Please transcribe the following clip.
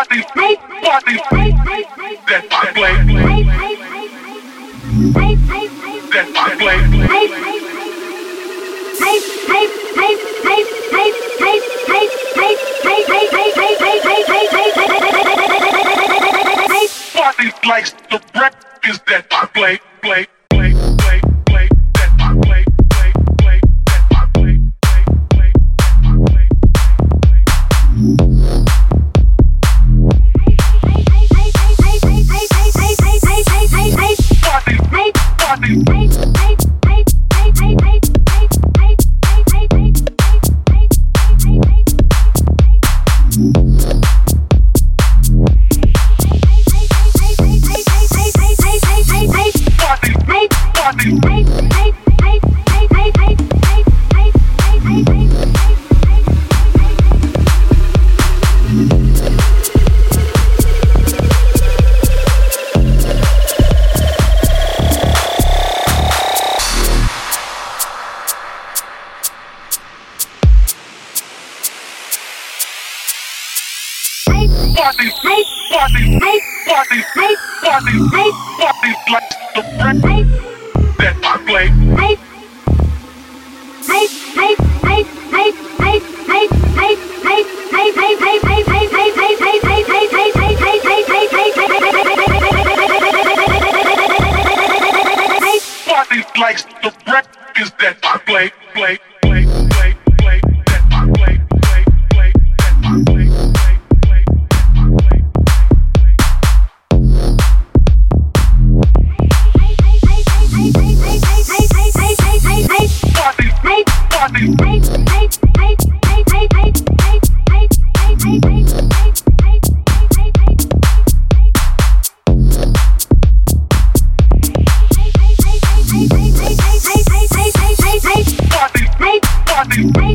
party, party, that I play, that I play. Party likes the records that I play, play, like the rap is that I play, play. Hey, hey.